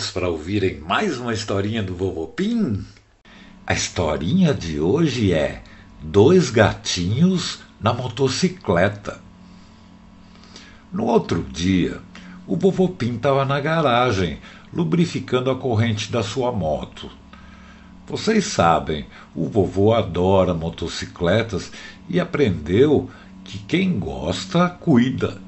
prontos para ouvirem mais uma historinha do Vovô Pim? A historinha de hoje é Dois Gatinhos na Motocicleta. No outro dia, o Vovô Pim estava na garagem, lubrificando a corrente da sua moto. Vocês sabem, o vovô adora motocicletas e aprendeu que quem gosta cuida.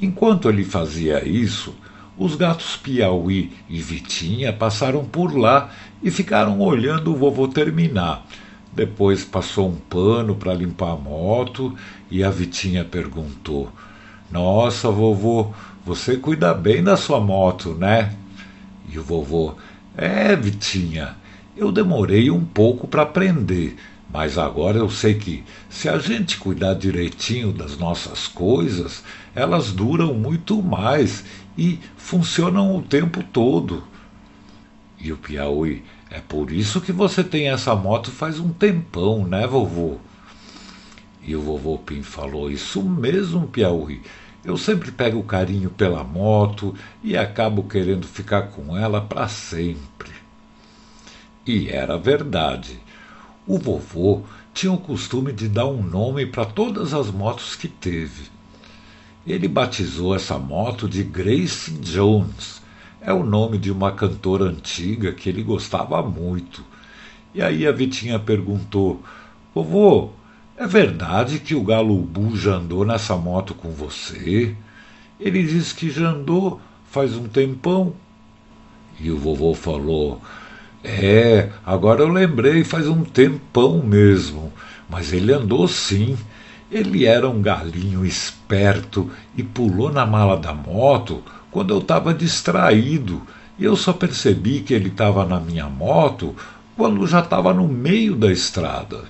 Enquanto ele fazia isso, os gatos Piauí e Vitinha passaram por lá e ficaram olhando o vovô terminar. Depois passou um pano para limpar a moto e a Vitinha perguntou: Nossa, vovô, você cuida bem da sua moto, né? E o vovô: É, Vitinha, eu demorei um pouco para aprender, mas agora eu sei que, se a gente cuidar direitinho das nossas coisas, elas duram muito mais e funcionam o tempo todo. E o Piauí, é por isso que você tem essa moto faz um tempão, né, vovô? E o vovô Pim falou: Isso mesmo, Piauí. Eu sempre pego carinho pela moto e acabo querendo ficar com ela para sempre. E era verdade. O vovô tinha o costume de dar um nome para todas as motos que teve. Ele batizou essa moto de Grace Jones. É o nome de uma cantora antiga que ele gostava muito. E aí a Vitinha perguntou: Vovô, é verdade que o Galubu já andou nessa moto com você? Ele disse que já andou faz um tempão. E o vovô falou: É, agora eu lembrei, faz um tempão mesmo. Mas ele andou sim. Ele era um galinho esperto e pulou na mala da moto quando eu estava distraído. E eu só percebi que ele estava na minha moto quando já estava no meio da estrada.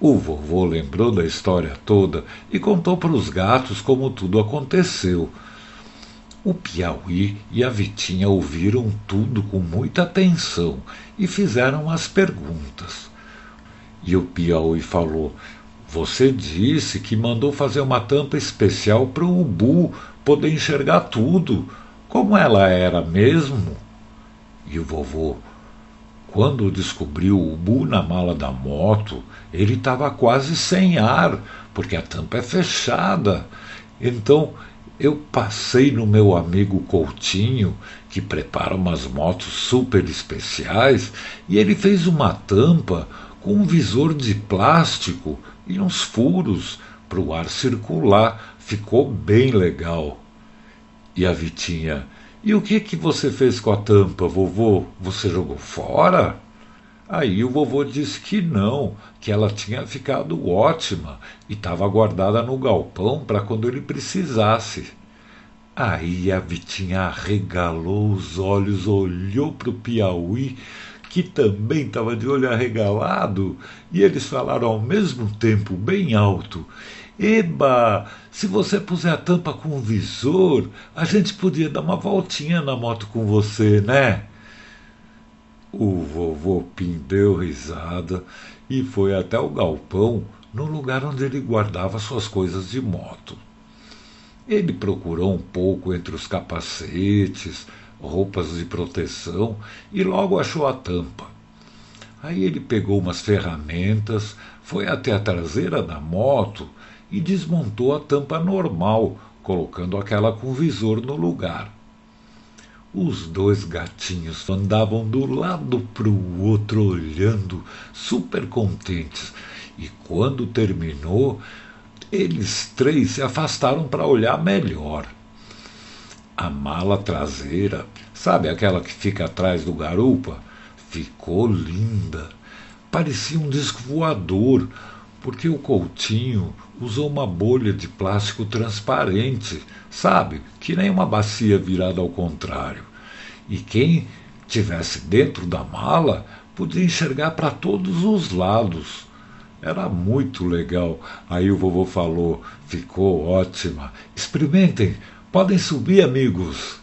O vovô lembrou da história toda e contou para os gatos como tudo aconteceu. O Piauí e a Vitinha ouviram tudo com muita atenção e fizeram as perguntas. E o Piauí falou: você disse que mandou fazer uma tampa especial para o ubu poder enxergar tudo, como ela era mesmo. E o vovô, quando descobriu o ubu na mala da moto, ele estava quase sem ar, porque a tampa é fechada. Então eu passei no meu amigo Coutinho, que prepara umas motos super especiais, e ele fez uma tampa com um visor de plástico e uns furos para o ar circular. Ficou bem legal. E a Vitinha, e o que que você fez com a tampa, vovô? Você jogou fora? Aí o vovô disse que não, que ela tinha ficado ótima e estava guardada no galpão para quando ele precisasse. Aí a Vitinha arregalou os olhos, olhou para o Piauí que também estava de olho arregalado, e eles falaram ao mesmo tempo, bem alto: Eba, se você puser a tampa com o visor, a gente podia dar uma voltinha na moto com você, né? O vovô Pim deu risada e foi até o galpão, no lugar onde ele guardava suas coisas de moto. Ele procurou um pouco entre os capacetes, roupas de proteção e logo achou a tampa. Aí ele pegou umas ferramentas, foi até a traseira da moto e desmontou a tampa normal, colocando aquela com visor no lugar. Os dois gatinhos andavam do lado para o outro olhando, super contentes, e quando terminou, eles três se afastaram para olhar melhor. A mala traseira, sabe aquela que fica atrás do garupa? Ficou linda. Parecia um disco voador, porque o Coutinho usou uma bolha de plástico transparente, sabe? Que nem uma bacia virada ao contrário. E quem tivesse dentro da mala podia enxergar para todos os lados. Era muito legal. Aí o vovô falou: ficou ótima. Experimentem, Podem subir, amigos.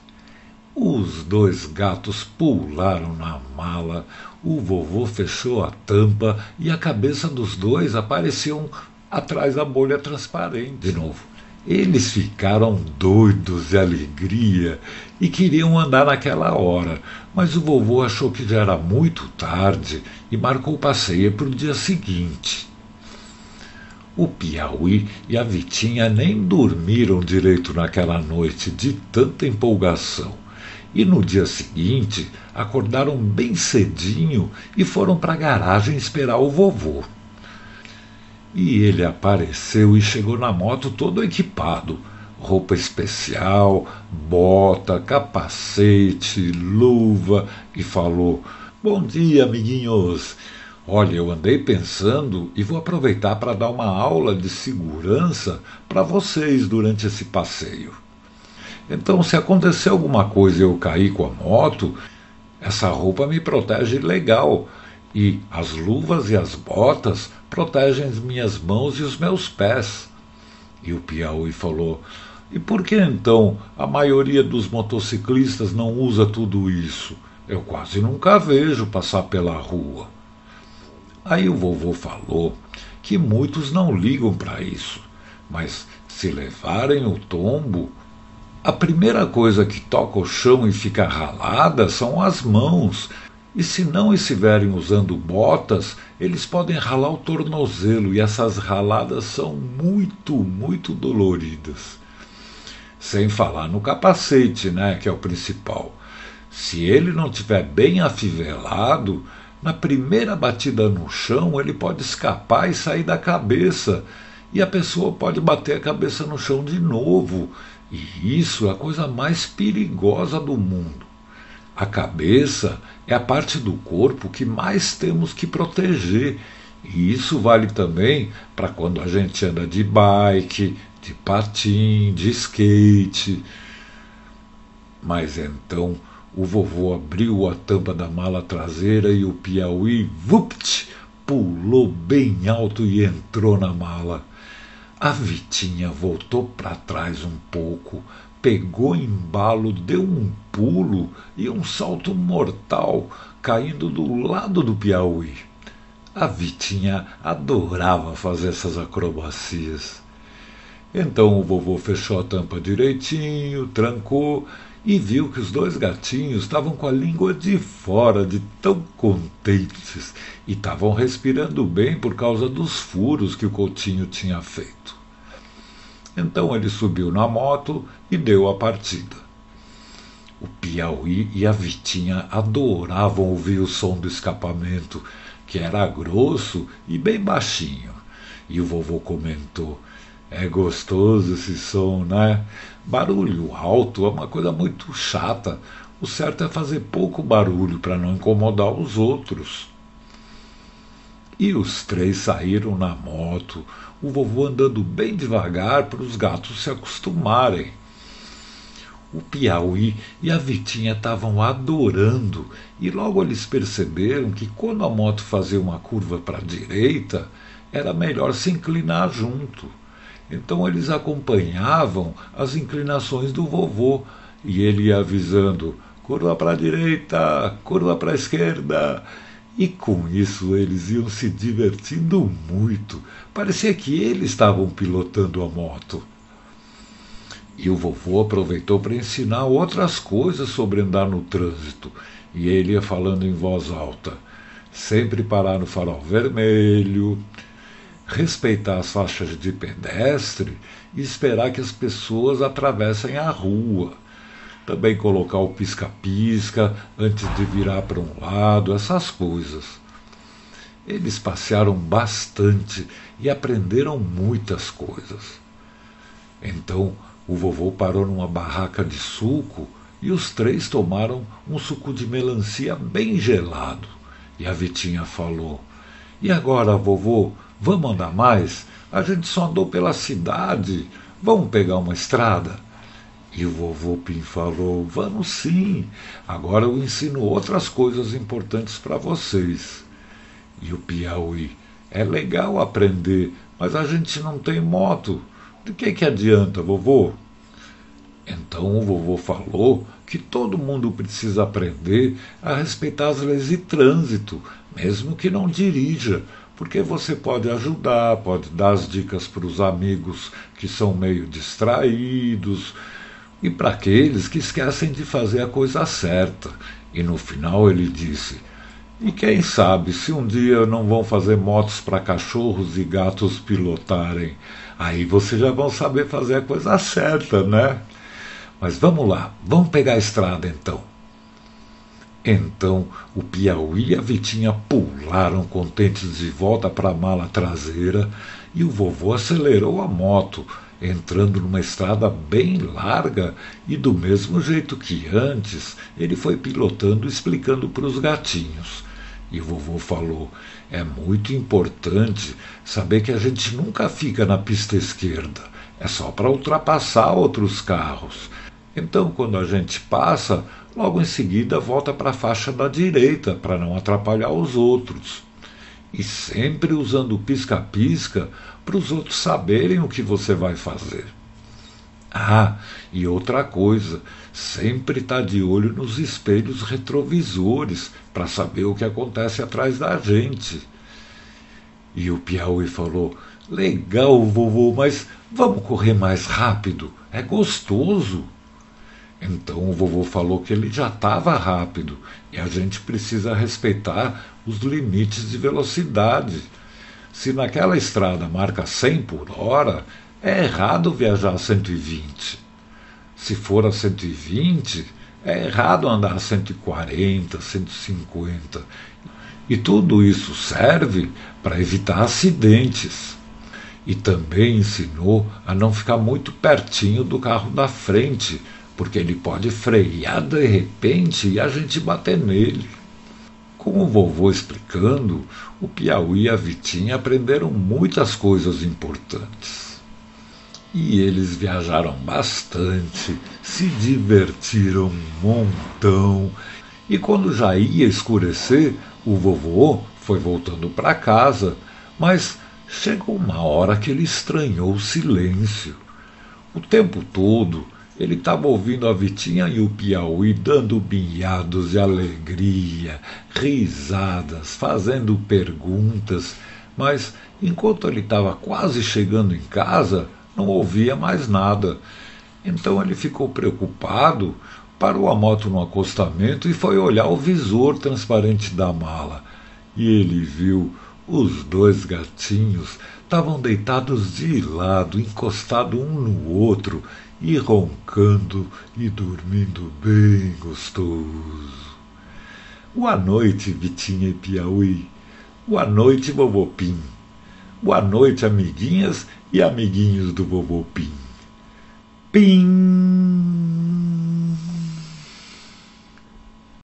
Os dois gatos pularam na mala, o vovô fechou a tampa e a cabeça dos dois apareceu atrás da bolha transparente. De novo. Eles ficaram doidos de alegria e queriam andar naquela hora, mas o vovô achou que já era muito tarde e marcou o passeio para o dia seguinte. O Piauí e a Vitinha nem dormiram direito naquela noite de tanta empolgação. E no dia seguinte acordaram bem cedinho e foram para a garagem esperar o vovô. E ele apareceu e chegou na moto todo equipado. Roupa especial, bota, capacete, luva, e falou: Bom dia, amiguinhos. Olha, eu andei pensando e vou aproveitar para dar uma aula de segurança para vocês durante esse passeio. Então, se acontecer alguma coisa e eu cair com a moto, essa roupa me protege legal. E as luvas e as botas protegem as minhas mãos e os meus pés. E o Piauí falou: E por que então a maioria dos motociclistas não usa tudo isso? Eu quase nunca vejo passar pela rua. Aí o vovô falou que muitos não ligam para isso, mas se levarem o tombo, a primeira coisa que toca o chão e fica ralada são as mãos. E se não estiverem usando botas, eles podem ralar o tornozelo e essas raladas são muito, muito doloridas. Sem falar no capacete, né, que é o principal. Se ele não tiver bem afivelado, na primeira batida no chão, ele pode escapar e sair da cabeça, e a pessoa pode bater a cabeça no chão de novo. E isso é a coisa mais perigosa do mundo. A cabeça é a parte do corpo que mais temos que proteger. E isso vale também para quando a gente anda de bike, de patim, de skate. Mas então o vovô abriu a tampa da mala traseira e o Piauí, vupt, pulou bem alto e entrou na mala. A Vitinha voltou para trás um pouco, pegou embalo, deu um pulo e um salto mortal, caindo do lado do Piauí. A Vitinha adorava fazer essas acrobacias. Então o vovô fechou a tampa direitinho, trancou e viu que os dois gatinhos estavam com a língua de fora de tão contentes e estavam respirando bem por causa dos furos que o Coutinho tinha feito. Então ele subiu na moto e deu a partida. O Piauí e a Vitinha adoravam ouvir o som do escapamento, que era grosso e bem baixinho. E o vovô comentou: É gostoso esse som, né? Barulho alto é uma coisa muito chata. O certo é fazer pouco barulho para não incomodar os outros. E os três saíram na moto, o vovô andando bem devagar para os gatos se acostumarem. O Piauí e a Vitinha estavam adorando, e logo eles perceberam que quando a moto fazia uma curva para a direita, era melhor se inclinar junto. Então eles acompanhavam as inclinações do vovô e ele ia avisando: curva para a direita, curva para a esquerda. E com isso eles iam se divertindo muito. Parecia que eles estavam pilotando a moto. E o vovô aproveitou para ensinar outras coisas sobre andar no trânsito. E ele ia falando em voz alta: sempre parar no farol vermelho, respeitar as faixas de pedestre e esperar que as pessoas atravessem a rua. Também colocar o pisca-pisca antes de virar para um lado, essas coisas. Eles passearam bastante e aprenderam muitas coisas. Então o vovô parou numa barraca de suco e os três tomaram um suco de melancia bem gelado. E a Vitinha falou: E agora, vovô, Vamos andar mais? A gente só andou pela cidade. Vamos pegar uma estrada? E o vovô Pim falou: Vamos sim. Agora eu ensino outras coisas importantes para vocês. E o Piauí: É legal aprender, mas a gente não tem moto. De que, que adianta, vovô? Então o vovô falou que todo mundo precisa aprender a respeitar as leis de trânsito, mesmo que não dirija, porque você pode ajudar, pode dar as dicas para os amigos que são meio distraídos e para aqueles que esquecem de fazer a coisa certa. E no final ele disse: E quem sabe se um dia não vão fazer motos para cachorros e gatos pilotarem? Aí vocês já vão saber fazer a coisa certa, né? Mas vamos lá, vamos pegar a estrada então. Então o Piauí e a Vitinha pularam contentes de volta para a mala traseira e o vovô acelerou a moto, entrando numa estrada bem larga e do mesmo jeito que antes, ele foi pilotando explicando para os gatinhos. E vovô falou: é muito importante saber que a gente nunca fica na pista esquerda, é só para ultrapassar outros carros. Então, quando a gente passa, logo em seguida volta para a faixa da direita para não atrapalhar os outros. E sempre usando pisca-pisca para os outros saberem o que você vai fazer. Ah, e outra coisa, sempre está de olho nos espelhos retrovisores para saber o que acontece atrás da gente. E o Piauí falou: Legal, vovô, mas vamos correr mais rápido, é gostoso. Então o vovô falou que ele já estava rápido e a gente precisa respeitar os limites de velocidade. Se naquela estrada marca 100 por hora, é errado viajar a 120. Se for a 120, é errado andar a 140, 150. E tudo isso serve para evitar acidentes. E também ensinou a não ficar muito pertinho do carro da frente porque ele pode frear de repente e a gente bater nele. Com o vovô explicando, o Piauí e a Vitinha aprenderam muitas coisas importantes. E eles viajaram bastante, se divertiram um montão. E quando já ia escurecer, o vovô foi voltando para casa, mas chegou uma hora que ele estranhou o silêncio. O tempo todo ele estava ouvindo a Vitinha e o Piauí dando binhados de alegria, risadas, fazendo perguntas, mas enquanto ele estava quase chegando em casa, não ouvia mais nada. Então ele ficou preocupado, parou a moto no acostamento e foi olhar o visor transparente da mala. E ele viu os dois gatinhos estavam deitados de lado, encostados um no outro, e roncando e dormindo bem gostoso. Boa noite, Vitinha e Piauí. Boa noite, Vovô Pim. Boa noite, amiguinhas e amiguinhos do Vovô Pim. Pim!